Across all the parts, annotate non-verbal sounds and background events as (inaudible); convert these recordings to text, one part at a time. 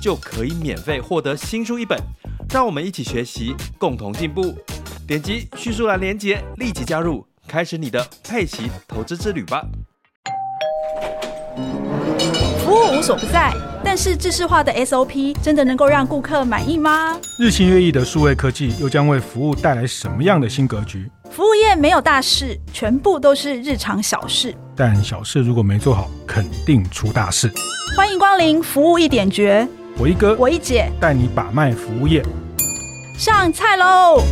就可以免费获得新书一本。让我们一起学习，共同进步。点击叙述栏连接，立即加入，开始你的佩奇投资之旅吧。服务无所不在，但是制式化的 SOP 真的能够让顾客满意吗？日新月异的数位科技又将为服务带来什么样的新格局？服务业没有大事，全部都是日常小事。但小事如果没做好，肯定出大事。欢迎光临服务一点绝，我一哥，我一姐带你把脉服务业，上菜喽！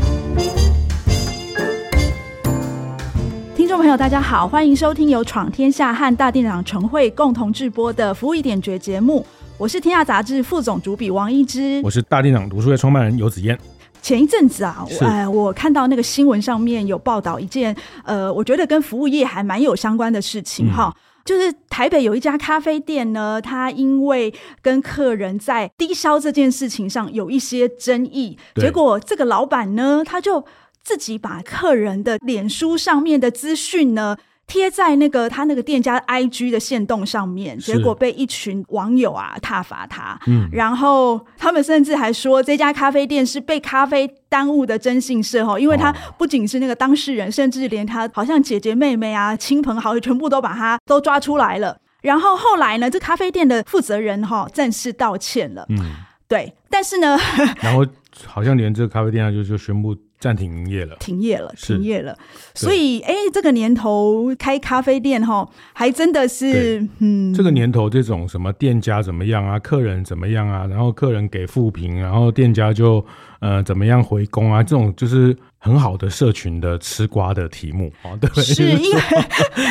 听众朋友，大家好，欢迎收听由闯天下和大店长陈慧共同制播的《服务一点绝》节目。我是天下杂志副总主笔王一之，我是大店长读书会创办人游子燕。前一阵子啊，我、呃，我看到那个新闻上面有报道一件，呃，我觉得跟服务业还蛮有相关的事情哈、嗯，就是台北有一家咖啡店呢，他因为跟客人在低消这件事情上有一些争议，结果这个老板呢，他就。自己把客人的脸书上面的资讯呢贴在那个他那个店家 IG 的线动上面，结果被一群网友啊挞伐他。嗯，然后他们甚至还说这家咖啡店是被咖啡耽误的征信社哈，因为他不仅是那个当事人，甚至连他好像姐姐妹妹啊、亲朋好友全部都把他都抓出来了。然后后来呢，这咖啡店的负责人哈正式道歉了。嗯，对，但是呢，(laughs) 然后好像连这个咖啡店啊就就宣布。暂停营业了，停业了，停业了。所以，哎，这个年头开咖啡店哈，还真的是，嗯，这个年头这种什么店家怎么样啊，客人怎么样啊，然后客人给负评，然后店家就呃怎么样回攻啊，这种就是。很好的社群的吃瓜的题目哦，对，是 (laughs) 因为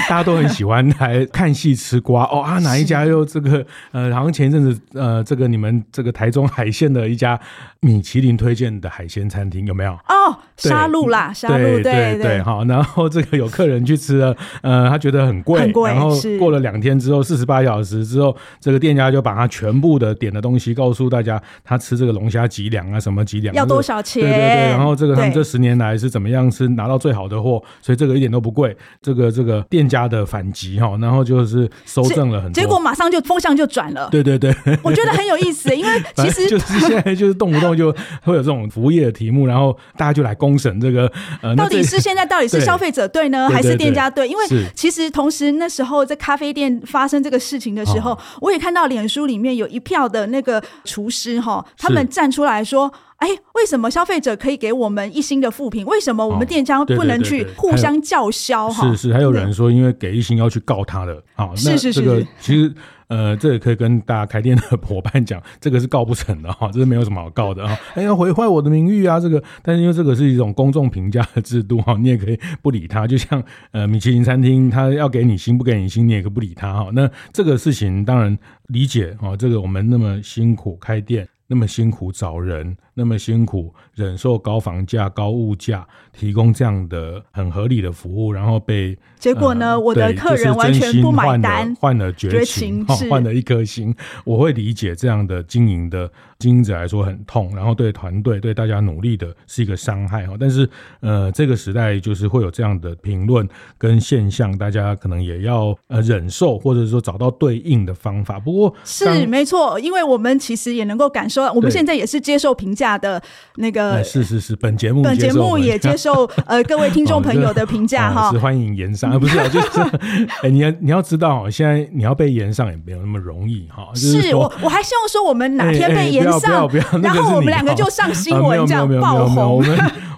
大家都很喜欢来看戏吃瓜哦啊，哪一家又这个呃，好像前一阵子呃，这个你们这个台中海鲜的一家米其林推荐的海鲜餐厅有没有？哦，沙鹿啦，沙鹿，对对对，好，然后这个有客人去吃了，呃，他觉得很贵，很贵，然后过了两天之后，四十八小时之后，这个店家就把他全部的点的东西告诉大家，他吃这个龙虾几两啊，什么几两，要多少钱？对对对，然后这个他们这十年来。还是怎么样？是拿到最好的货，所以这个一点都不贵。这个这个店家的反击哈，然后就是收正了很多，结果马上就风向就转了。对对对，我觉得很有意思，因为 (laughs) 其实就是现在就是动不动就会有这种服务业的题目，然后大家就来公审这个呃，到底是现在到底是消费者对呢，还是店家对？因为其实同时那时候在咖啡店发生这个事情的时候，我也看到脸书里面有一票的那个厨师哈，他们站出来说。哎，为什么消费者可以给我们一星的负评？为什么我们店家不能去互相叫嚣？哈、哦，是是，还有人说，因为给一星要去告他的。好，那这个其实呃，这也可以跟大家开店的伙伴讲，这个是告不成的哈，这是没有什么好告的哈。哎，要毁坏我的名誉啊，这个，但是因为这个是一种公众评价的制度哈，你也可以不理他。就像呃，米其林餐厅，他要给你星不给你星，你也可以不理他哈。那这个事情当然理解哈，这个我们那么辛苦开店。那么辛苦找人，那么辛苦忍受高房价、高物价，提供这样的很合理的服务，然后被结果呢？呃、我的客人完全不买单，换了绝情，换了一颗心。我会理解这样的经营的经营者来说很痛，然后对团队、对大家努力的是一个伤害哈。但是呃，这个时代就是会有这样的评论跟现象，大家可能也要呃忍受，或者说找到对应的方法。不过是没错，因为我们其实也能够感受。到我们现在也是接受评价的那个，是是是，本节目本节目也接受 (laughs) 呃各位听众朋友的评价哈，是欢迎延上，不是就是 (laughs) 哎，你要你要知道，现在你要被延上也没有那么容易哈。是我我还希望说我们哪天被延上，然后我们两个就上新闻这样爆红。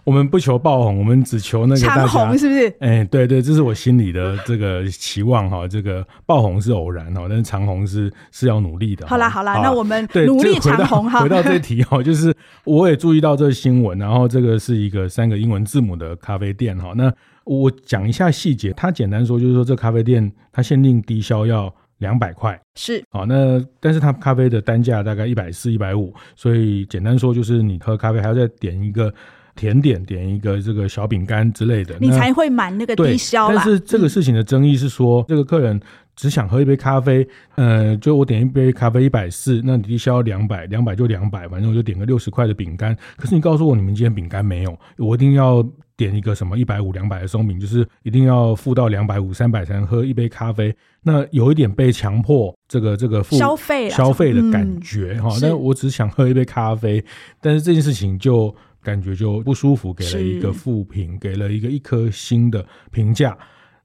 我们不求爆红，我们只求那个大红，是不是？哎，对对，这是我心里的这个期望哈。这个爆红是偶然哈，但是长红是是要努力的。好啦好啦，好啦，那我们努力长红哈。(laughs) 回到这题哈，就是我也注意到这个新闻，然后这个是一个三个英文字母的咖啡店哈。那我讲一下细节，它简单说就是说，这咖啡店它限定低消要两百块。是，好，那但是它咖啡的单价大概一百四、一百五，所以简单说就是你喝咖啡还要再点一个甜点，点一个这个小饼干之类的，你才会满那个低消。但是这个事情的争议是说，嗯、这个客人。只想喝一杯咖啡，呃，就我点一杯咖啡一百四，那你低消两百，两百就两百，反正我就点个六十块的饼干。可是你告诉我你们今天饼干没有，我一定要点一个什么一百五、两百的松饼，就是一定要付到两百五、三百才能喝一杯咖啡。那有一点被强迫这个这个付消费消费的感觉哈。那、嗯、我只想喝一杯咖啡，但是这件事情就感觉就不舒服，给了一个负评，给了一个一颗星的评价。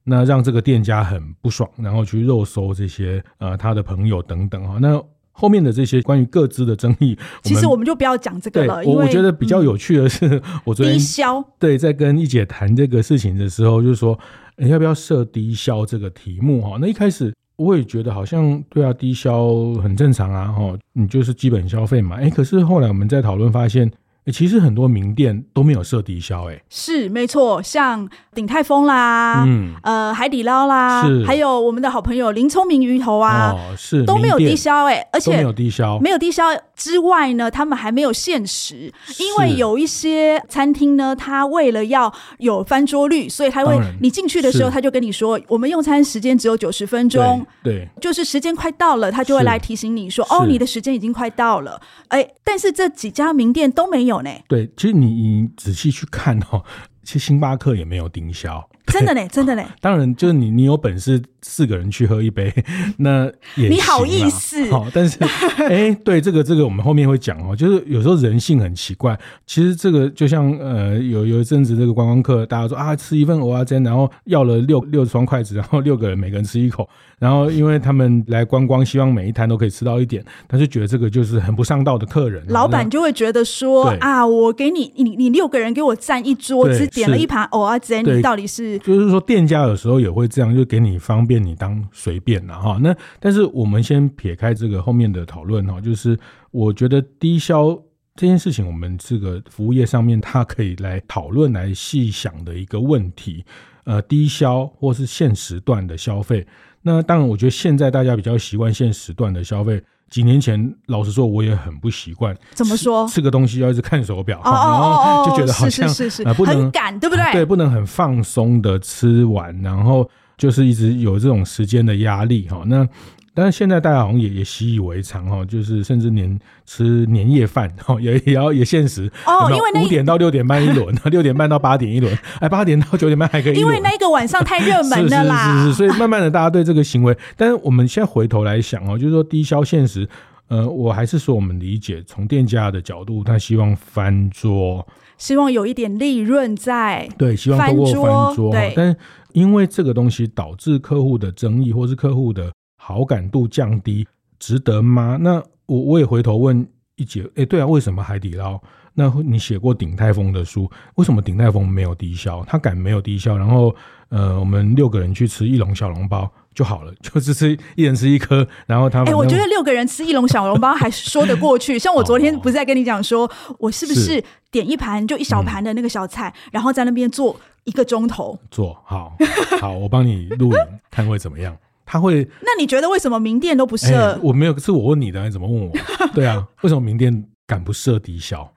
那让这个店家很不爽，然后去肉搜这些呃他的朋友等等哈。那后面的这些关于各自的争议，其实我们就不要讲这个了。我我觉得比较有趣的是，嗯、(laughs) 我昨天低消对在跟一姐谈这个事情的时候，就是说，你要不要设低消这个题目哈？那一开始我也觉得好像对啊，低消很正常啊哈，你就是基本消费嘛。哎，可是后来我们在讨论发现。欸、其实很多名店都没有设低消，哎，是没错，像鼎泰丰啦，嗯，呃，海底捞啦，是，还有我们的好朋友林聪明鱼头啊，哦、是都没有低消，哎，而且没有低消，没有低消之外呢，他们还没有限时，因为有一些餐厅呢，他为了要有翻桌率，所以他会，你进去的时候他就跟你说，我们用餐时间只有九十分钟，对，就是时间快到了，他就会来提醒你说，哦，你的时间已经快到了，哎，但是这几家名店都没有。对，其实你你仔细去看哦，其实星巴克也没有低消。真的嘞，(laughs) 真的嘞。当然，就是你，你有本事四个人去喝一杯，(laughs) 那也你好意思。好，但是，(laughs) 哎、欸，对这个，这个我们后面会讲哦。就是有时候人性很奇怪。其实这个就像呃，有有一阵子这个观光客，大家说啊，吃一份蚵仔煎，然后要了六六双筷子，然后六个人每个人吃一口，然后因为他们来观光，希望每一摊都可以吃到一点，他就觉得这个就是很不上道的客人。老板就会觉得说啊，我给你，你你六个人给我占一桌，只点了一盘蚵仔煎，你到底是？就是说，店家有时候也会这样，就给你方便，你当随便了哈。那但是我们先撇开这个后面的讨论哈，就是我觉得低消这件事情，我们这个服务业上面，它可以来讨论、来细想的一个问题。呃，低消或是限时段的消费，那当然，我觉得现在大家比较习惯限时段的消费。几年前，老实说，我也很不习惯。怎么说？吃，个东西要一直看手表，哦 (laughs) 就觉得好像是是是是呃不能对不对？(laughs) 对，不能很放松的吃完，然后就是一直有这种时间的压力哈。那但是现在大家好像也也习以为常哈，就是甚至连吃年夜饭哈 (laughs) 也也要也限时哦，因为五点到六点半一轮，(laughs) 六点半到八点一轮，哎，八点到九点半还可以，因为那个晚上太热门了啦。(laughs) 是是是是，所以慢慢的大家对这个行为，但是我们现在回头来想哦，就是说低消限时。呃，我还是说，我们理解从店家的角度，他希望翻桌，希望有一点利润在，对，希望通过翻桌。对但是因为这个东西导致客户的争议，或是客户的好感度降低，值得吗？那我我也回头问一姐，哎，对啊，为什么海底捞？那你写过鼎泰丰的书，为什么鼎泰丰没有低消？他敢没有低消？然后，呃，我们六个人去吃一笼小笼包。就好了，(laughs) 就只吃一人吃一颗，然后他们。哎、欸，我觉得六个人吃一笼小笼包还说得过去。(laughs) 像我昨天不是在跟你讲说，我是不是点一盘就一小盘的那个小菜，嗯、然后在那边坐一个钟头？坐好，好，我帮你录影 (laughs) 看会怎么样？他会？那你觉得为什么名店都不设、欸？我没有，是我问你的，你怎么问我？(laughs) 对啊，为什么名店敢不设低消？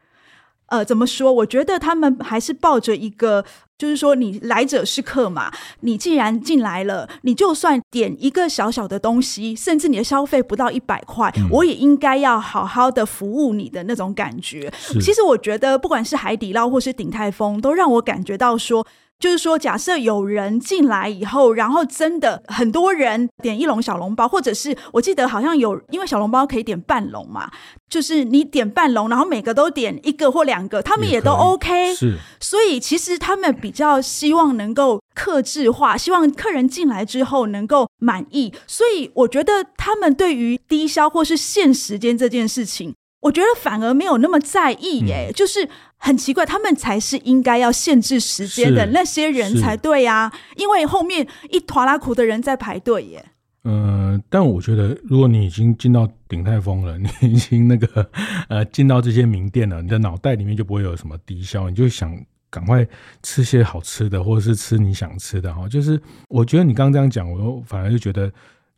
呃，怎么说？我觉得他们还是抱着一个。就是说，你来者是客嘛，你既然进来了，你就算点一个小小的东西，甚至你的消费不到一百块，嗯、我也应该要好好的服务你的那种感觉。其实我觉得，不管是海底捞或是鼎泰丰，都让我感觉到说。就是说，假设有人进来以后，然后真的很多人点一笼小笼包，或者是我记得好像有，因为小笼包可以点半笼嘛，就是你点半笼，然后每个都点一个或两个，他们也都 OK。是，所以其实他们比较希望能够克制化，希望客人进来之后能够满意。所以我觉得他们对于低消或是限时间这件事情。我觉得反而没有那么在意耶，嗯、就是很奇怪，他们才是应该要限制时间的那些人才对呀，因为后面一拖拉苦的人在排队耶。嗯、呃，但我觉得，如果你已经进到鼎泰丰了，(laughs) 你已经那个 (laughs) 呃进到这些名店了，你的脑袋里面就不会有什么低消，你就想赶快吃些好吃的，或者是吃你想吃的哈。就是我觉得你刚刚这样讲，我反而就觉得。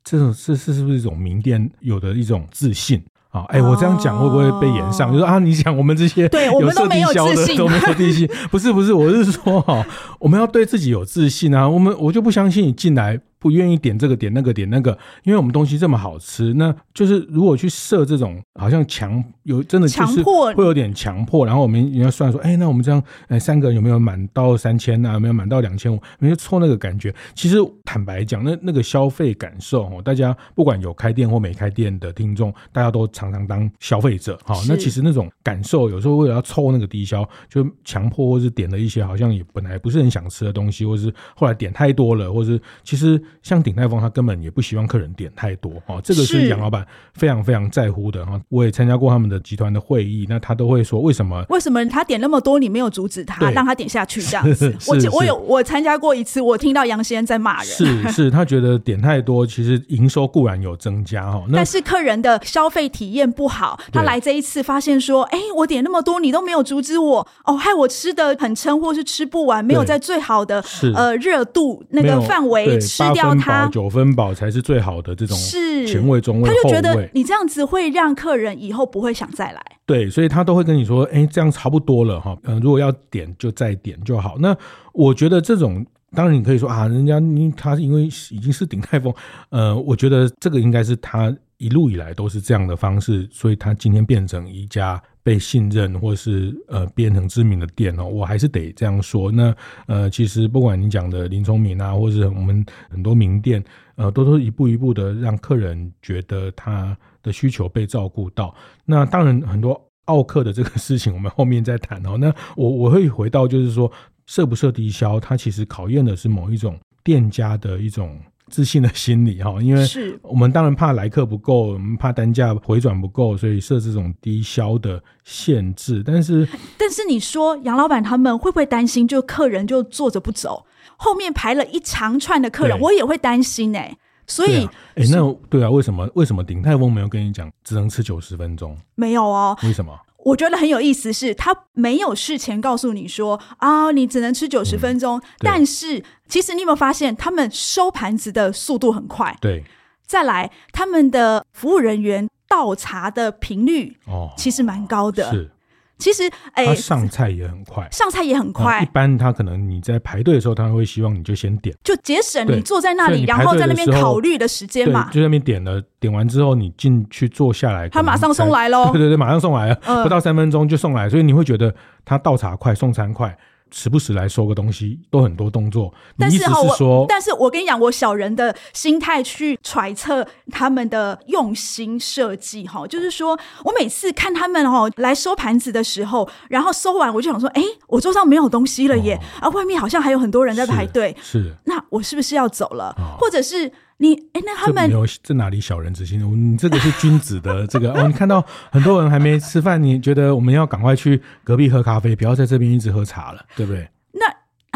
这种是是是不是一种名店有的一种自信？啊，哎，我这样讲会不会被延上？就说啊，你讲我们这些对我们都没有自信，(laughs) 都没有自信，不是不是，我是说哈，我们要对自己有自信啊。我们我就不相信你进来。不愿意点这个点那个点那个，因为我们东西这么好吃，那就是如果去设这种好像强有真的就是会有点强迫，然后我们也要算说，哎，那我们这样哎三个人有没有满到三千啊？有没有满到两千五？没有错那个感觉。其实坦白讲，那那个消费感受哦，大家不管有开店或没开店的听众，大家都常常当消费者哈。那其实那种感受，有时候为了要凑那个低消，就强迫或是点了一些好像也本来不是很想吃的东西，或是后来点太多了，或是其实。像鼎泰丰，他根本也不希望客人点太多哦，这个是杨老板非常非常在乎的哈。我也参加过他们的集团的会议，那他都会说，为什么？为什么他点那么多，你没有阻止他，让他点下去这样子？(laughs) 我我有我参加过一次，我听到杨先生在骂人，是是，他觉得点太多，其实营收固然有增加哈，但是客人的消费体验不好。他来这一次发现说，哎，我点那么多，你都没有阻止我，哦，害我吃的很撑，或是吃不完，没有在最好的呃热度那个范围吃分饱九分饱才是最好的这种前卫中卫，他就觉得你这样子会让客人以后不会想再来。对，所以他都会跟你说，哎，这样差不多了哈，嗯，如果要点就再点就好。那我觉得这种当然你可以说啊，人家你他因为已经是鼎泰丰，呃，我觉得这个应该是他一路以来都是这样的方式，所以他今天变成一家。被信任或是呃变成知名的店哦，我还是得这样说。那呃，其实不管你讲的林聪明啊，或是我们很多名店，呃，都都一步一步的让客人觉得他的需求被照顾到。那当然很多奥客的这个事情，我们后面再谈哦。那我我会回到就是说，设不设低消，它其实考验的是某一种店家的一种。自信的心理哈，因为我们当然怕来客不够，我们怕单价回转不够，所以设这种低销的限制。但是，(laughs) 但是你说杨老板他们会不会担心，就客人就坐着不走，后面排了一长串的客人，我也会担心哎、欸。所以，哎、欸，那对啊，为什么为什么鼎泰丰没有跟你讲只能吃九十分钟？没有哦，为什么？我觉得很有意思是，是他没有事前告诉你说啊，你只能吃九十分钟。嗯、但是，其实你有没有发现，他们收盘子的速度很快？对。再来，他们的服务人员倒茶的频率哦，其实蛮高的。是。其实，哎、欸，上菜也很快，上菜也很快。一般他可能你在排队的时候，他会希望你就先点，就节省你坐在那里，然后在那边考虑的时间嘛。就在那边点了，点完之后你进去坐下来，他马上送来喽。对对对，马上送来了，呃、不到三分钟就送来，所以你会觉得他倒茶快，送餐快。时不时来收个东西，都很多动作。但是哈，我但是我跟你讲，我小人的心态去揣测他们的用心设计哈，就是说我每次看他们哦来收盘子的时候，然后收完我就想说，哎，我桌上没有东西了耶，啊、外面好像还有很多人在排队，是，是那我是不是要走了，哦、或者是？你哎，那他们有这哪里小人之心？你这个是君子的 (laughs) 这个哦。你看到很多人还没吃饭，你觉得我们要赶快去隔壁喝咖啡，不要在这边一直喝茶了，对不对？那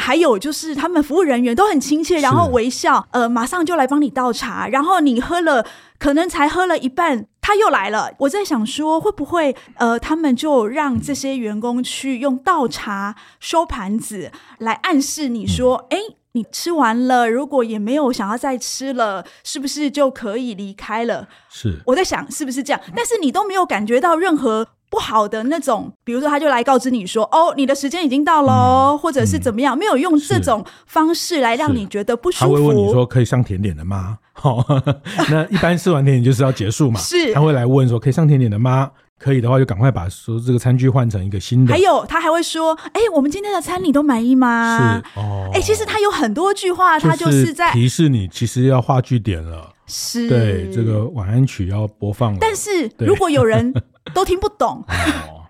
还有就是他们服务人员都很亲切，然后微笑，呃，马上就来帮你倒茶。然后你喝了，可能才喝了一半，他又来了。我在想说，会不会呃，他们就让这些员工去用倒茶收盘子来暗示你说，哎、嗯。你吃完了，如果也没有想要再吃了，是不是就可以离开了？是，我在想是不是这样，但是你都没有感觉到任何不好的那种，比如说他就来告知你说，哦，你的时间已经到了，嗯、或者是怎么样，没有用这种方式来让你觉得不舒服。他会问你说可以上甜点的吗？好，(laughs) 那一般吃完甜点就是要结束嘛？是，他会来问说可以上甜点的吗？可以的话，就赶快把说这个餐具换成一个新的。还有，他还会说：“哎、欸，我们今天的餐你都满意吗？”是哦。哎、欸，其实他有很多句话，他就是在提示你，其实要画句点了。是，对，这个晚安曲要播放了。但是如果有人都听不懂，(laughs) 哦、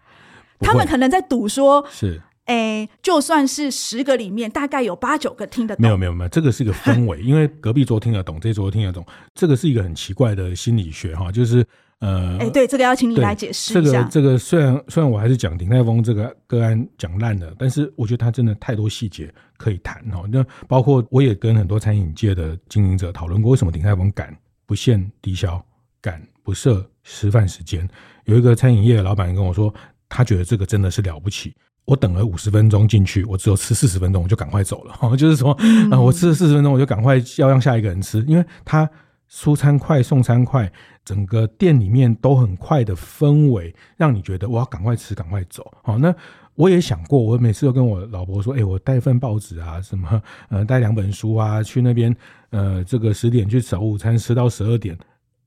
他们可能在赌说：“是，哎、欸，就算是十个里面，大概有八九个听得懂。”没有，没有，没有，这个是一个氛围，因为隔壁桌听得懂，这桌听得懂，这个是一个很奇怪的心理学哈，就是。呃，哎，对，这个要请你来解释一下。这个这个虽然虽然我还是讲鼎泰丰这个个案讲烂了，但是我觉得他真的太多细节可以谈哈。那包括我也跟很多餐饮界的经营者讨论过，为什么鼎泰丰敢不限低消，敢不设吃饭时间？有一个餐饮业的老板跟我说，他觉得这个真的是了不起。我等了五十分钟进去，我只有吃四十分钟，我就赶快走了。(laughs) 就是说，啊、呃，我吃了四十分钟，我就赶快要让下一个人吃，因为他。出餐快、送餐快，整个店里面都很快的氛围，让你觉得我要赶快吃、赶快走。好，那我也想过，我每次都跟我老婆说：“哎，我带份报纸啊，什么呃，带两本书啊，去那边呃，这个十点去吃午餐，吃到十二点。”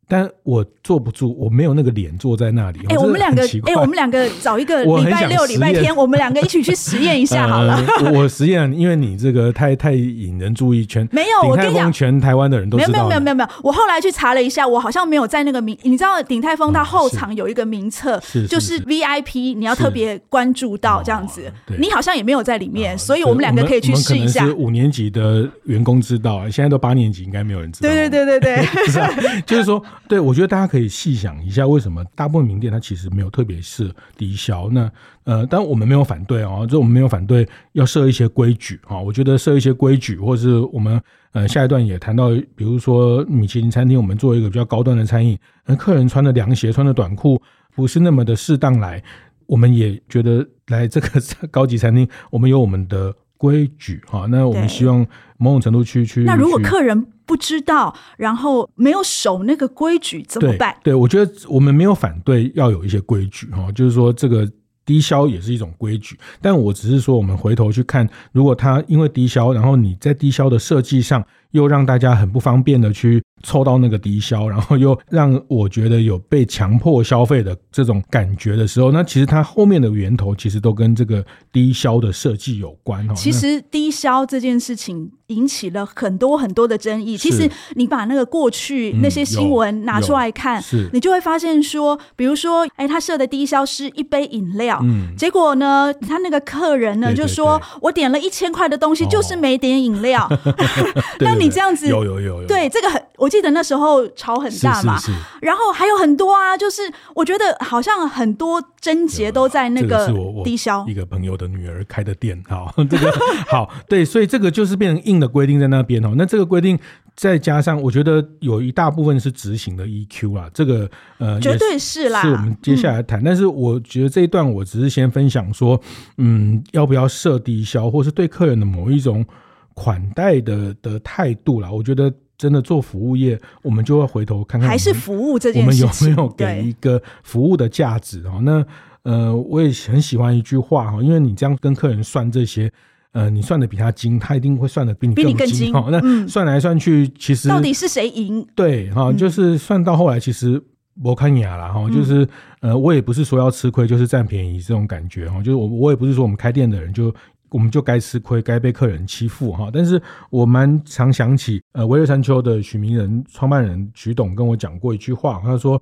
但我坐不住，我没有那个脸坐在那里。哎、欸，我们两个，哎、欸，我们两个找一个 (laughs) 礼拜六、礼拜天，我们两个一起去实验一下好了。(laughs) 呃、我实验，因为你这个太太引人注意，全没有。我跟你讲，全台湾的人都知道。没有没有没有没有没有。我后来去查了一下，我好像没有在那个名。你知道鼎泰丰它后场有一个名册，是就是 VIP，你要特别关注到这样子。你好像也没有在里面，所以我们两个可以去试一下。是五年级的员工知道，现在都八年级，应该没有人知道。对对对对对，(laughs) 是啊，就是说，对我觉得大家。可以细想一下，为什么大部分名店它其实没有特别设低消？那呃，当然我们没有反对哦，就我们没有反对要设一些规矩啊。我觉得设一些规矩，或者是我们呃下一段也谈到，比如说米其林餐厅，我们做一个比较高端的餐饮，那客人穿的凉鞋、穿的短裤不是那么的适当来，我们也觉得来这个 (laughs) 高级餐厅，我们有我们的规矩哈。那我们希望某种程度去去。那如果客人不知道，然后没有守那个规矩怎么办？对，对，我觉得我们没有反对要有一些规矩哈，就是说这个低消也是一种规矩，但我只是说我们回头去看，如果他因为低消，然后你在低消的设计上又让大家很不方便的去。凑到那个低消，然后又让我觉得有被强迫消费的这种感觉的时候，那其实它后面的源头其实都跟这个低消的设计有关哦。其实低消这件事情引起了很多很多的争议。其实你把那个过去那些新闻拿出来看，是你就会发现说，比如说，哎，他设的低消是一杯饮料，嗯，结果呢，他那个客人呢就说，我点了一千块的东西，就是没点饮料。(laughs) (laughs) 那你这样子，有有有有，对这个很我。记得那时候吵很大嘛，是是是，然后还有很多啊，就是我觉得好像很多症结都在那个低消。一个朋友的女儿开的店，好，(laughs) 这个好，对，所以这个就是变成硬的规定在那边哦。那这个规定再加上，我觉得有一大部分是执行的 EQ 啦，这个呃，绝对是啦，是我们接下来谈。嗯、但是我觉得这一段我只是先分享说，嗯，要不要设低消，或是对客人的某一种款待的的态度啦，我觉得。真的做服务业，我们就要回头看看，还是服务这件事情，我们有没有给一个服务的价值哦？那呃，我也很喜欢一句话哈，因为你这样跟客人算这些，呃，你算的比他精，他一定会算的比你更精哦。那算来算去，其实到底是谁赢？对哈，就是算到后来，其实我看雅了哈，就是呃，我也不是说要吃亏，就是占便宜这种感觉哈，就是我我也不是说我们开店的人就。我们就该吃亏，该被客人欺负哈。但是我蛮常想起，呃，微热山丘的许明仁创办人许董跟我讲过一句话，他说：“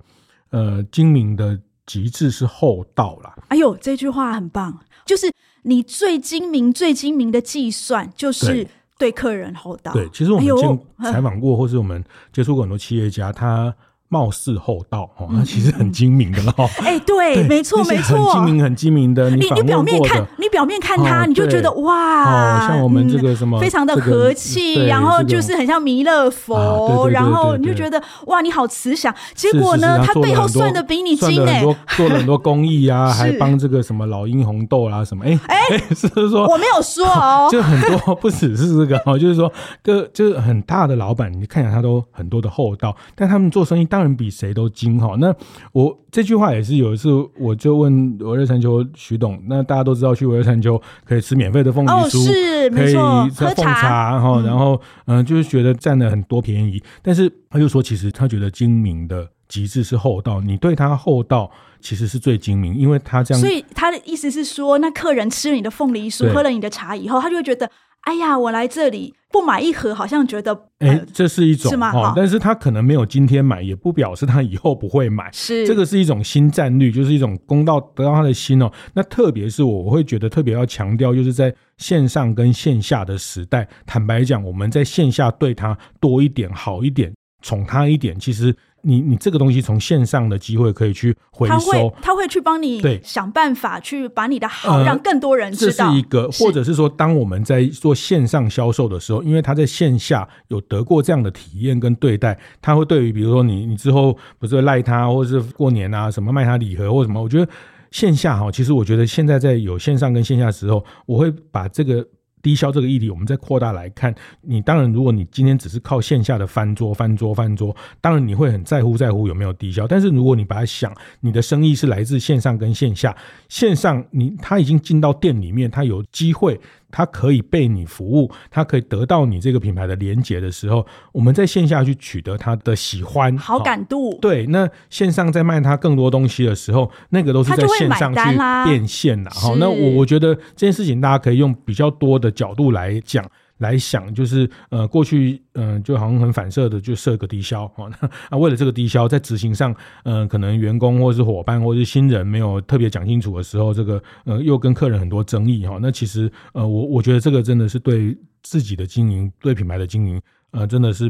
呃，精明的极致是厚道啦。”哎呦，这句话很棒，就是你最精明、最精明的计算，就是对客人厚道。对，其实我们见 (laughs) 采访过，或是我们接触过很多企业家，他。貌似厚道哦，那其实很精明的了哈。哎，对，没错，没错，很精明，很精明的。你你表面看，你表面看他，你就觉得哇，像我们这个什么，非常的和气，然后就是很像弥勒佛，然后你就觉得哇，你好慈祥。结果呢，他背后算的比你精哎，(laughs) 做了很多公益啊，还帮这个什么老鹰红豆啊什么。哎哎，(laughs) 是不是说我没有说哦，(laughs) 就很多不只是这个哦，就是说个就是很大的老板，你看起来他都很多的厚道，但他们做生意当。比谁都精哈，那我这句话也是有一次，我就问我热山丘徐董，那大家都知道去我热山丘可以吃免费的凤梨酥，是可以喝凤茶哈，然后嗯，就是觉得占了很多便宜，但是他又说，其实他觉得精明的极致是厚道，你对他厚道其实是最精明，因为他这样，所以他的意思是说，那客人吃了你的凤梨酥，喝了你的茶以后，他就会觉得。哎呀，我来这里不买一盒，好像觉得哎、呃，这是一种是吗、哦？但是他可能没有今天买，也不表示他以后不会买。是这个是一种新战略，就是一种公道得到他的心哦。那特别是我，我会觉得特别要强调，就是在线上跟线下的时代，坦白讲，我们在线下对他多一点、好一点、宠他一点，其实。你你这个东西从线上的机会可以去回收，他会他会去帮你对想办法去把你的好让更多人知道。这是一个，或者是说，当我们在做线上销售的时候，因为他在线下有得过这样的体验跟对待，他会对于比如说你你之后不是会赖他，或者是过年啊什么卖他礼盒或什么，我觉得线下哈，其实我觉得现在在有线上跟线下的时候，我会把这个低消这个议题，我们再扩大来看，你当然，如果你今天只是靠线下的翻桌、翻桌、翻桌，当然你会很在乎在乎有没有低消。但是如果你把它想，你的生意是来自线上跟线下，线上你他已经进到店里面，他有机会。它可以被你服务，他可以得到你这个品牌的连接的时候，我们在线下去取得他的喜欢、好感度。对，那线上在卖他更多东西的时候，那个都是在线上去变现的。好，那我我觉得这件事情大家可以用比较多的角度来讲。来想，就是呃，过去嗯、呃，就好像很反射的就设个低消 (laughs) 啊，那为了这个低消，在执行上，嗯、呃，可能员工或是伙伴或是新人没有特别讲清楚的时候，这个呃，又跟客人很多争议哈。那其实呃，我我觉得这个真的是对自己的经营，对品牌的经营，呃，真的是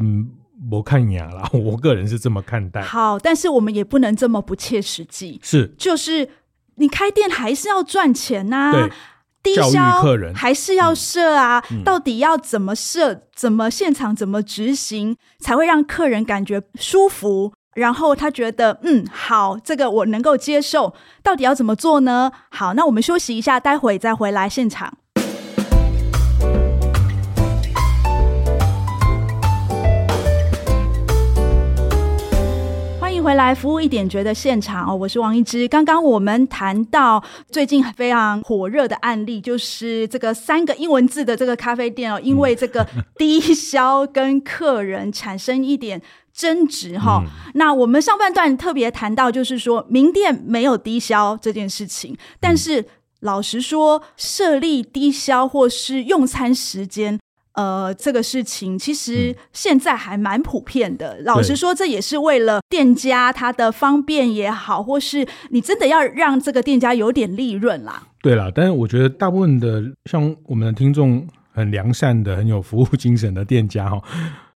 不看眼了。(laughs) 我个人是这么看待。好，但是我们也不能这么不切实际。是，就是你开店还是要赚钱呐、啊。对。低消客人还是要设啊？到底要怎么设？怎么现场怎么执行才会让客人感觉舒服？然后他觉得嗯好，这个我能够接受。到底要怎么做呢？好，那我们休息一下，待会再回来现场。回来服务一点觉得现场哦，我是王一之。刚刚我们谈到最近非常火热的案例，就是这个三个英文字的这个咖啡店哦，因为这个 (laughs) 低消跟客人产生一点争执哈。那我们上半段特别谈到，就是说名店没有低消这件事情，但是老实说，设立低消或是用餐时间。呃，这个事情其实现在还蛮普遍的。嗯、老实说，这也是为了店家他的方便也好，或是你真的要让这个店家有点利润啦。对啦，但是我觉得大部分的像我们的听众很良善的、很有服务精神的店家哈。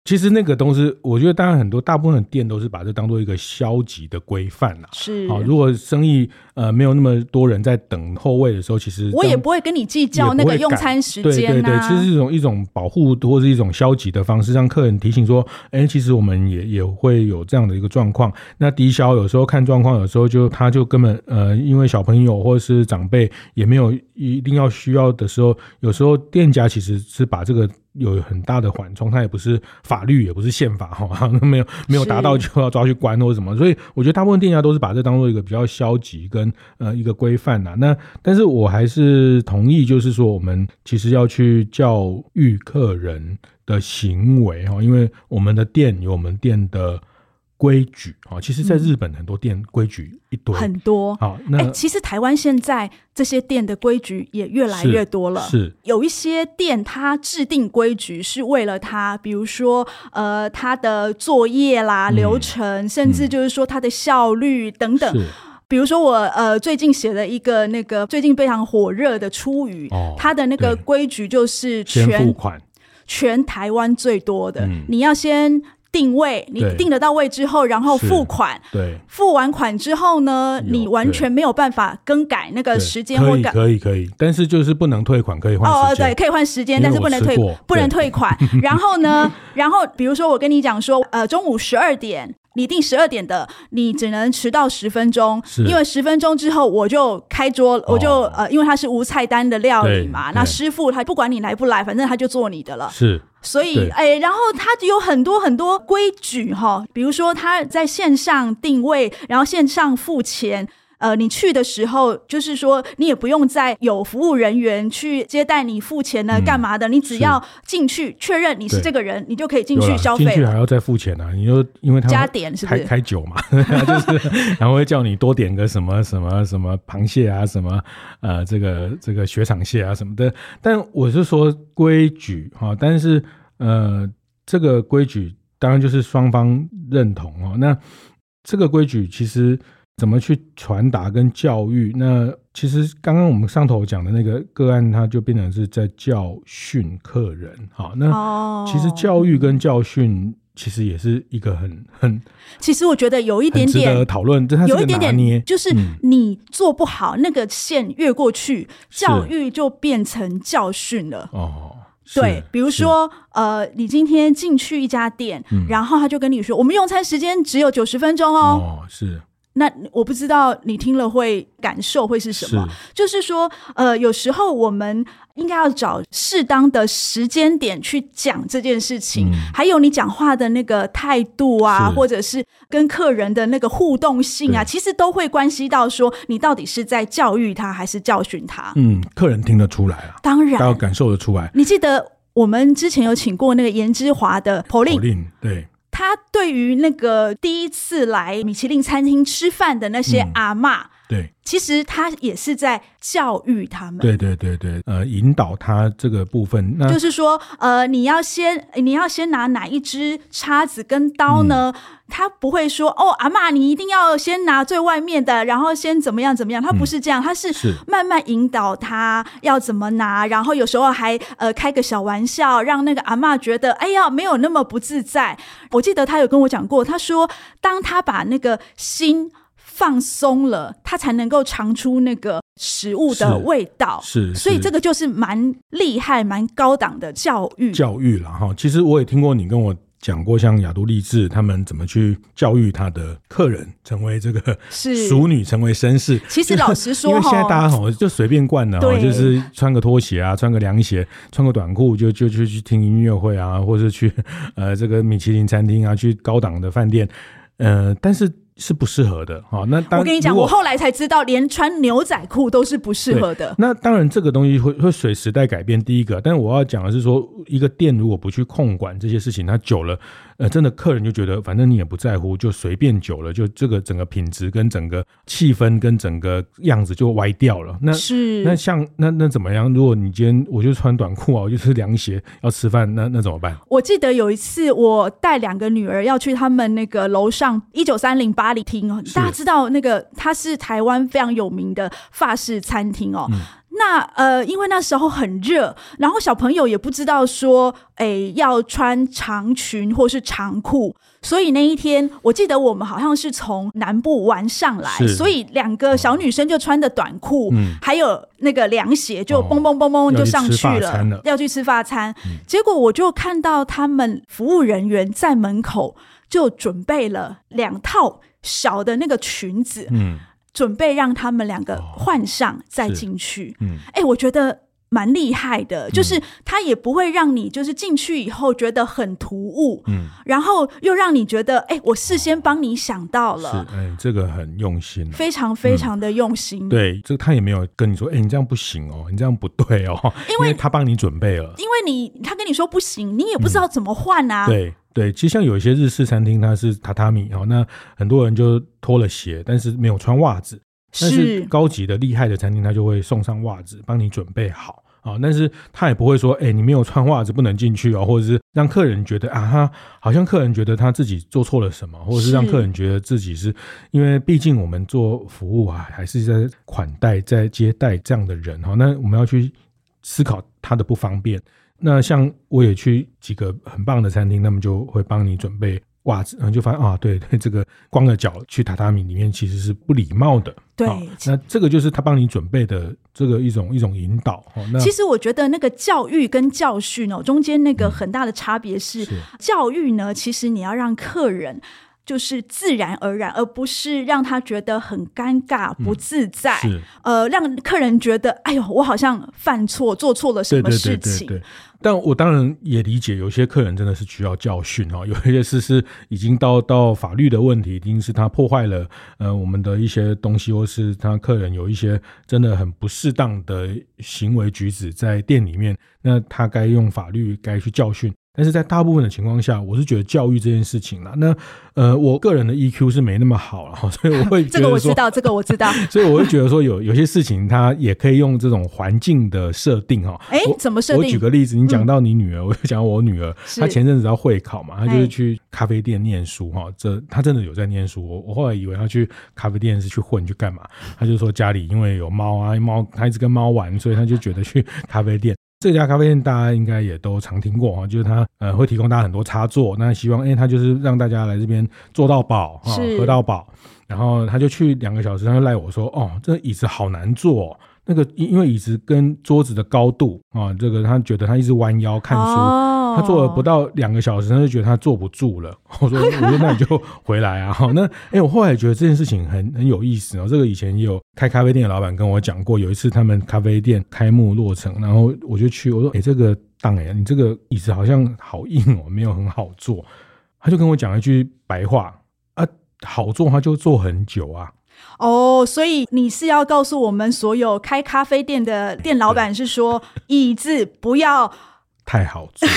其实那个东西，我觉得当然很多大部分的店都是把这当做一个消极的规范啦。是，好，如果生意呃没有那么多人在等候位的时候，其实我也不会跟你计较那个用餐时间啊。对对对，其实是一种一种保护或是一种消极的方式，让客人提醒说，哎，其实我们也也会有这样的一个状况。那低消有时候看状况，有时候就他就根本呃，因为小朋友或者是长辈也没有一定要需要的时候，有时候店家其实是把这个。有很大的缓冲，它也不是法律，也不是宪法，哈，没有没有达到就要抓去关或者什么，所以我觉得大部分店家都是把这当做一个比较消极跟呃一个规范呐。那但是我还是同意，就是说我们其实要去教育客人的行为哈，因为我们的店有我们店的。规矩啊，其实，在日本很多店规矩一堆，很多。好，那、欸、其实台湾现在这些店的规矩也越来越多了。是，是。有一些店，它制定规矩是为了它，比如说呃，它的作业啦、嗯、流程，甚至就是说它的效率等等。是。比如说我呃最近写了一个那个最近非常火热的出鱼，哦、它的那个规矩就是全付款，全台湾最多的，嗯、你要先。定位，你定得到位之后，然后付款。对，付完款之后呢，你完全没有办法更改那个时间或改。可以，可以，但是就是不能退款，可以换时间。哦，对，可以换时间，但是不能退，不能退款。(laughs) 然后呢，然后比如说我跟你讲说，呃，中午十二点。你定十二点的，你只能迟到十分钟，因为十分钟之后我就开桌，我就呃，因为它是无菜单的料理嘛，那师傅他不管你来不来，反正他就做你的了。是，所以哎，然后他有很多很多规矩哈，比如说他在线上定位，然后线上付钱。呃，你去的时候，就是说你也不用再有服务人员去接待你付钱呢，干嘛的？你只要进去确认你是这个人，你就可以进去消费。进去还要再付钱呢？你就因为他加点是不是开开酒嘛？(laughs) 就是然后会叫你多点个什么什么什么螃蟹啊，什么呃这个这个雪场蟹啊什么的。但我是说规矩哈，但是呃这个规矩当然就是双方认同哦。那这个规矩其实。怎么去传达跟教育？那其实刚刚我们上头讲的那个个案，它就变成是在教训客人。好，那其实教育跟教训其实也是一个很很，其实我觉得有一点点讨论，这有一点点就是你做不好那个线越过去，教育就变成教训了。哦，对，比如说呃，你今天进去一家店，然后他就跟你说，我们用餐时间只有九十分钟哦。哦，是。那我不知道你听了会感受会是什么？是就是说，呃，有时候我们应该要找适当的时间点去讲这件事情，嗯、还有你讲话的那个态度啊，或者是跟客人的那个互动性啊，其实都会关系到说你到底是在教育他还是教训他。嗯，客人听得出来啊，当然，要感受得出来。你记得我们之前有请过那个颜之华的 Pauline，对。他对于那个第一次来米其林餐厅吃饭的那些阿妈，嗯，对，其实他也是在教育他们，对对对对，呃，引导他这个部分，那就是说，呃，你要先你要先拿哪一支叉子跟刀呢？嗯他不会说哦，阿嬷，你一定要先拿最外面的，然后先怎么样怎么样。他不是这样，嗯、他是慢慢引导他要怎么拿，然后有时候还呃开个小玩笑，让那个阿嬷觉得哎呀没有那么不自在。我记得他有跟我讲过，他说当他把那个心放松了，他才能够尝出那个食物的味道。是，是，所以这个就是蛮厉害、蛮高档的教育。教育了哈，其实我也听过你跟我。讲过像雅都丽致他们怎么去教育他的客人成为这个淑女，成为绅士。其实老实说，因为 (laughs) 现在大家好就随便惯了，对就是穿个拖鞋啊，穿个凉鞋，穿个短裤就就就去听音乐会啊，或者去呃这个米其林餐厅啊，去高档的饭店，呃，但是。是不适合的哈。那当我跟你讲，我后来才知道，连穿牛仔裤都是不适合的。那当然，这个东西会会随时代改变。第一个，但是我要讲的是说，一个店如果不去控管这些事情，它久了，呃，真的客人就觉得反正你也不在乎，就随便久了，就这个整个品质跟整个气氛跟整个样子就歪掉了。那是那像那那怎么样？如果你今天我就穿短裤啊，我就是凉鞋要吃饭，那那怎么办？我记得有一次，我带两个女儿要去他们那个楼上一九三零八。巴黎厅哦，大家知道那个它是台湾非常有名的法式餐厅哦。嗯、那呃，因为那时候很热，然后小朋友也不知道说，哎，要穿长裙或是长裤，所以那一天我记得我们好像是从南部玩上来，所以两个小女生就穿的短裤，嗯、还有那个凉鞋，就嘣嘣嘣嘣就上去了，哦、要去吃法餐。嗯、结果我就看到他们服务人员在门口就准备了两套。小的那个裙子，嗯，准备让他们两个换上再进去，嗯，哎、欸，我觉得蛮厉害的，嗯、就是他也不会让你就是进去以后觉得很突兀，嗯，然后又让你觉得，哎、欸，我事先帮你想到了，是哎、欸，这个很用心，非常非常的用心，嗯、对，这个他也没有跟你说，哎、欸，你这样不行哦，你这样不对哦，因为，因为他帮你准备了，因为你他跟你说不行，你也不知道怎么换啊，嗯、对。对，其实像有一些日式餐厅，它是榻榻米哦，那很多人就脱了鞋，但是没有穿袜子。但是高级的厉害的餐厅，他就会送上袜子，帮你准备好啊。但是他也不会说，哎，你没有穿袜子不能进去哦，或者是让客人觉得啊，他好像客人觉得他自己做错了什么，或者是让客人觉得自己是，是因为毕竟我们做服务啊，还是在款待、在接待这样的人哈。那我们要去思考他的不方便。那像我也去几个很棒的餐厅，他们就会帮你准备袜子，然后就发现啊，对对，这个光着脚去榻榻米里面其实是不礼貌的。对，那这个就是他帮你准备的这个一种一种引导。那其实我觉得那个教育跟教训哦，中间那个很大的差别是，是教育呢，其实你要让客人。就是自然而然，而不是让他觉得很尴尬、不自在。嗯、是，呃，让客人觉得，哎呦，我好像犯错、做错了什么事情。对对对对对。但我当然也理解，有些客人真的是需要教训哦。(laughs) 有一些事是已经到到法律的问题，一定是他破坏了呃我们的一些东西，或是他客人有一些真的很不适当的行为举止在店里面，那他该用法律该去教训。但是在大部分的情况下，我是觉得教育这件事情啦，那呃，我个人的 EQ 是没那么好了，(laughs) 所以我会觉得，这个我知道，这个我知道，所以我会觉得说有有些事情，它也可以用这种环境的设定哈。哎，怎么设定？我举个例子，你讲到你女儿，嗯、我就讲到我女儿，她前阵子要会考嘛，她就是去咖啡店念书哈，这她真的有在念书。我我后来以为她去咖啡店是去混去干嘛，她就说家里因为有猫啊，猫她一直跟猫玩，所以她就觉得去咖啡店。这家咖啡店大家应该也都常听过啊，就是他呃会提供大家很多插座，那希望哎他就是让大家来这边坐到饱哈，喝到饱，然后他就去两个小时，他就赖我说哦，这椅子好难坐哦，那个因因为椅子跟桌子的高度啊，这个他觉得他一直弯腰看书。哦他做了不到两个小时，他就觉得他坐不住了。(laughs) 我说，我说那你就 (laughs) 回来啊。好，那哎，我后来觉得这件事情很很有意思哦。这个以前也有开咖啡店的老板跟我讲过，有一次他们咖啡店开幕落成，然后我就去，我说，哎，这个档哎，你这个椅子好像好硬哦，没有很好坐。他就跟我讲一句白话啊，好坐他就坐很久啊。哦，所以你是要告诉我们所有开咖啡店的店老板是说，椅子不要太好坐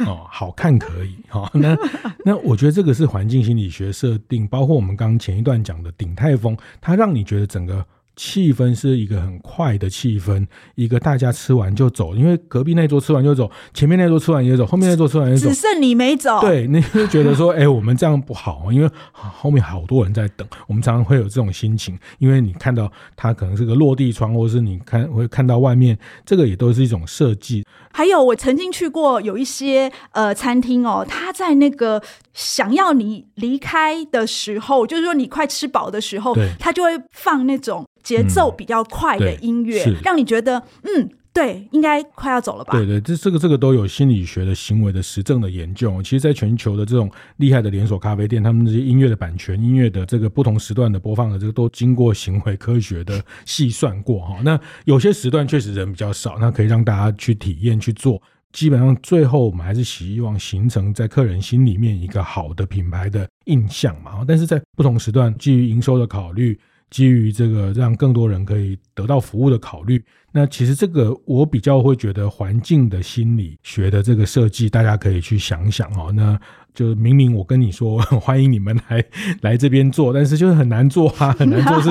哦，好看可以哈。那那我觉得这个是环境心理学设定，包括我们刚刚前一段讲的鼎泰丰，它让你觉得整个。气氛是一个很快的气氛，一个大家吃完就走，因为隔壁那桌吃完就走，前面那桌吃完也走，后面那桌吃完也走，只剩你没走。对，你就觉得说，哎、欸，我们这样不好，因为后面好多人在等。我们常常会有这种心情，因为你看到它可能是个落地窗，或是你看会看到外面，这个也都是一种设计。还有，我曾经去过有一些呃餐厅哦，他在那个想要你离开的时候，就是说你快吃饱的时候，他就会放那种。节奏比较快的音乐，嗯、让你觉得嗯，对，应该快要走了吧？对对，这这个这个都有心理学的行为的实证的研究。其实，在全球的这种厉害的连锁咖啡店，他们这些音乐的版权、音乐的这个不同时段的播放的这个，都经过行为科学的细算过哈。那有些时段确实人比较少，那可以让大家去体验去做。基本上最后我们还是希望形成在客人心里面一个好的品牌的印象嘛。但是在不同时段，基于营收的考虑。基于这个让更多人可以得到服务的考虑，那其实这个我比较会觉得环境的心理学的这个设计，大家可以去想想哦。那。就是明明我跟你说 (laughs) 欢迎你们来 (laughs) 来这边做，但是就是很难做啊，(laughs) 很难做是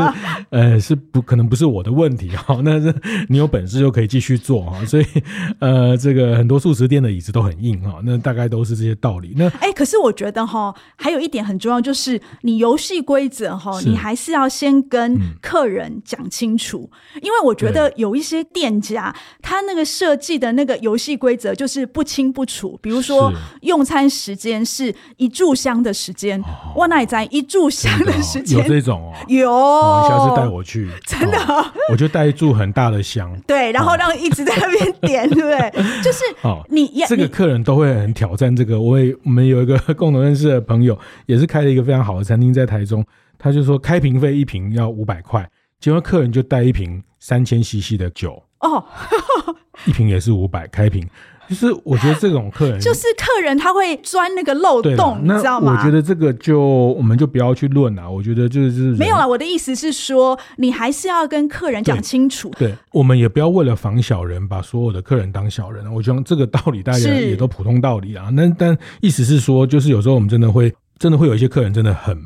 呃是不可能不是我的问题哈，那是你有本事就可以继续做哈，所以呃这个很多素食店的椅子都很硬哈，那大概都是这些道理。那哎、欸，可是我觉得哈，还有一点很重要，就是你游戏规则哈，你还是要先跟客人讲清楚，嗯、因为我觉得有一些店家他那个设计的那个游戏规则就是不清不楚，比如说用餐时间。是一炷香的时间，我那在一炷香的时间。有这种哦，有，你下次带我去，真的，我就带一炷很大的香，对，然后让一直在那边点，对不对？(laughs) 就是哦，你这个客人都会很挑战这个。我也我们有一个共同认识的朋友，也是开了一个非常好的餐厅在台中，他就说开瓶费一瓶要五百块，结果客人就带一瓶三千 CC 的酒。哦，一瓶也是五百开瓶。就是我觉得这种客人，就是客人他会钻那个漏洞，你知道吗？我觉得这个就我们就不要去论了。我觉得就是没有了。我的意思是说，你还是要跟客人讲清楚。对，对，我们也不要为了防小人，把所有的客人当小人。我觉得这个道理大家也都普通道理啊。那但意思是说，就是有时候我们真的会真的会有一些客人真的很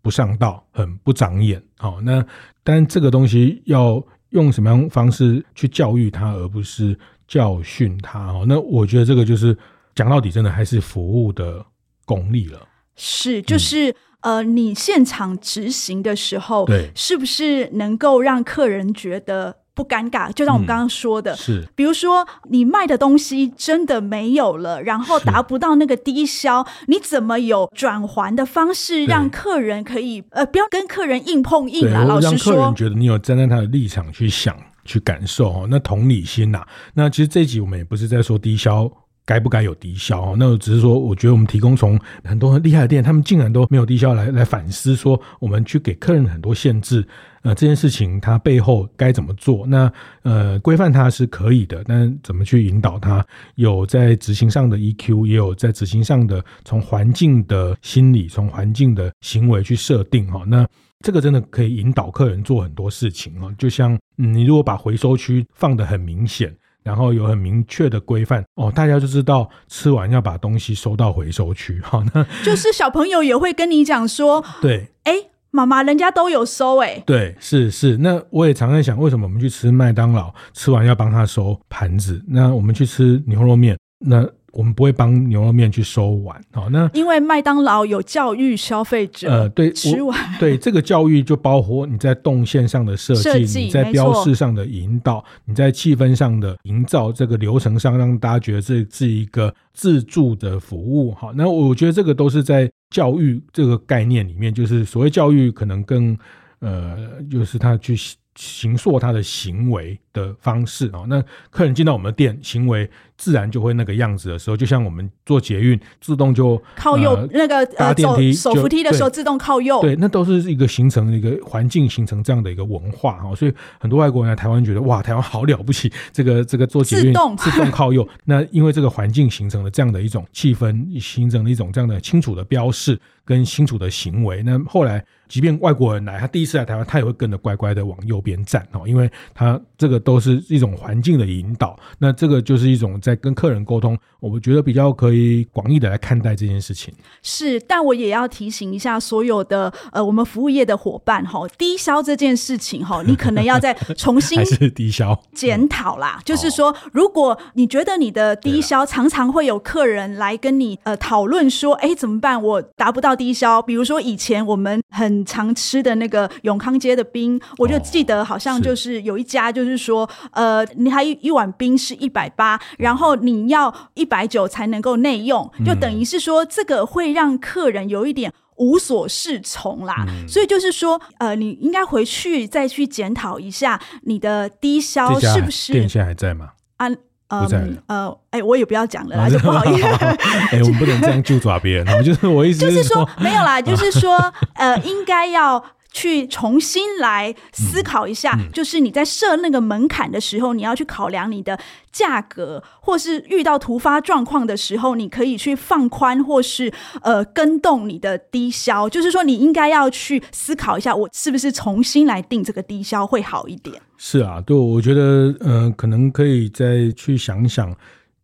不上道，很不长眼。好，那但这个东西要用什么样方式去教育他，而不是。教训他哦，那我觉得这个就是讲到底，真的还是服务的功力了。是，就是、嗯、呃，你现场执行的时候，对，是不是能够让客人觉得不尴尬？就像我们刚刚说的，嗯、是，比如说你卖的东西真的没有了，然后达不到那个低销，你怎么有转还的方式让客人可以呃，不要跟客人硬碰硬啊？老实说，让客人觉得你有站在他的立场去想。去感受哦，那同理心呐、啊，那其实这一集我们也不是在说低消该不该有低消哦，那只是说我觉得我们提供从很多很厉害的店，他们竟然都没有低消来来反思，说我们去给客人很多限制，呃，这件事情它背后该怎么做？那呃，规范它是可以的，但怎么去引导它？有在执行上的 EQ，也有在执行上的从环境的心理、从环境的行为去设定哈，那。这个真的可以引导客人做很多事情哦，就像你如果把回收区放得很明显，然后有很明确的规范哦，大家就知道吃完要把东西收到回收区。好，那 (laughs) 就是小朋友也会跟你讲说，对，哎，妈妈人家都有收哎，对，是是。那我也常在想，为什么我们去吃麦当劳，吃完要帮他收盘子？那我们去吃牛肉面，那。我们不会帮牛肉面去收碗，好，那因为麦当劳有教育消费者，呃，对，吃碗，(laughs) 对这个教育就包括你在动线上的设计，你在标示上的引导，你在气氛上的营造，这个流程上让大家觉得这是一个自助的服务，好，那我觉得这个都是在教育这个概念里面，就是所谓教育可能更呃，就是他去。形塑他的行为的方式啊，那客人进到我们的店，行为自然就会那个样子的时候，就像我们坐捷运自动就靠右，呃、那个搭电梯手扶梯的时候自动靠右，对，那都是一个形成一个环境，形成这样的一个文化哈。所以很多外国人来台湾觉得哇，台湾好了不起，这个这个坐捷运自动，自动靠右。(laughs) 那因为这个环境形成了这样的一种气氛，形成了一种这样的清楚的标示跟清楚的行为。那后来。即便外国人来，他第一次来台湾，他也会跟着乖乖的往右边站哦，因为他这个都是一种环境的引导。那这个就是一种在跟客人沟通，我觉得比较可以广义的来看待这件事情。是，但我也要提醒一下所有的呃，我们服务业的伙伴哈，低消这件事情哈，(laughs) 你可能要再重新低消检讨啦。就是说，如果你觉得你的低消常常会有客人来跟你呃讨论说，哎，怎么办？我达不到低消。比如说以前我们很常吃的那个永康街的冰，我就记得好像就是有一家，就是说，呃，你还一碗冰是一百八，然后你要一百九才能够内用，就等于是说这个会让客人有一点无所适从啦。所以就是说，呃，你应该回去再去检讨一下你的低消是不是？店现在还在吗？啊，嗯，呃，哎，我也不要讲了啦，就不好意思。(laughs) 哎，我们不能这样就抓别人，就是我意思 (laughs) 就是说，没有啦，就是说，呃，应该要。去重新来思考一下，嗯嗯、就是你在设那个门槛的时候，你要去考量你的价格，或是遇到突发状况的时候，你可以去放宽，或是呃跟动你的低消。就是说，你应该要去思考一下，我是不是重新来定这个低消会好一点？是啊，对，我觉得呃，可能可以再去想想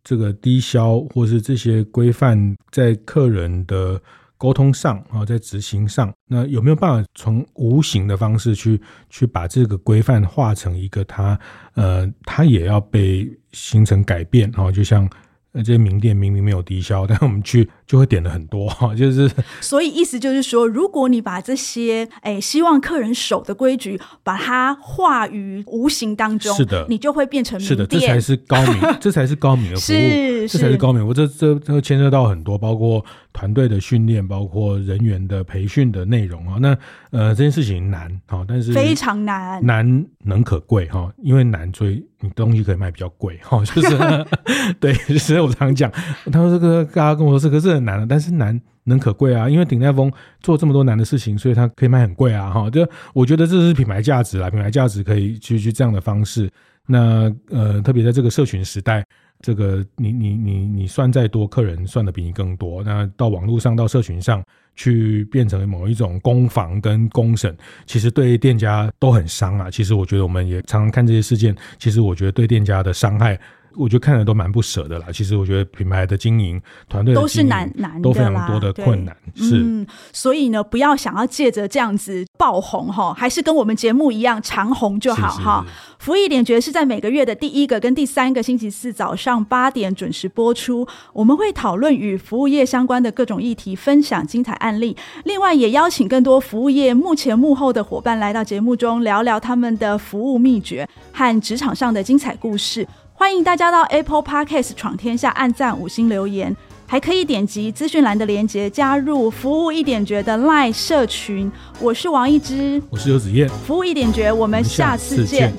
这个低消，或是这些规范在客人的。沟通上啊，在执行上，那有没有办法从无形的方式去去把这个规范化成一个它呃，它也要被形成改变啊？就像。那这些名店明明没有低消，但我们去就会点的很多哈，就是。所以意思就是说，如果你把这些哎希望客人守的规矩，把它化于无形当中，是的，你就会变成名店。是的，这才是高明，(laughs) 这才是高明的服务，这才是高明。我这这这牵涉到很多，包括团队的训练，包括人员的培训的内容啊。那呃，这件事情难哈，但是非常难，难能可贵哈，因为难，所以你东西可以卖比较贵哈，(laughs) 就是 (laughs) 对，就是。我常讲，他说这个大家跟我说这个是很难的，但是难能可贵啊，因为鼎泰丰做这么多难的事情，所以他可以卖很贵啊，哈，就我觉得这是品牌价值啦，品牌价值可以去去这样的方式。那呃，特别在这个社群时代，这个你你你你算再多，客人算的比你更多。那到网络上，到社群上去变成某一种攻防跟攻审，其实对店家都很伤啊。其实我觉得我们也常常看这些事件，其实我觉得对店家的伤害。我觉得看着都蛮不舍的啦。其实我觉得品牌的经营团队都是难难，都非常多的困难。是，嗯，所以呢，不要想要借着这样子爆红哈，还是跟我们节目一样长红就好哈。服务一点觉是在每个月的第一个跟第三个星期四早上八点准时播出。我们会讨论与服务业相关的各种议题，分享精彩案例。另外，也邀请更多服务业幕前幕后的伙伴来到节目中，聊聊他们的服务秘诀和职场上的精彩故事。欢迎大家到 Apple Podcast 闯天下，按赞五星留言，还可以点击资讯栏的链接加入服务一点觉的 Line 社群。我是王一之，我是游子燕，服务一点觉，我们下次见。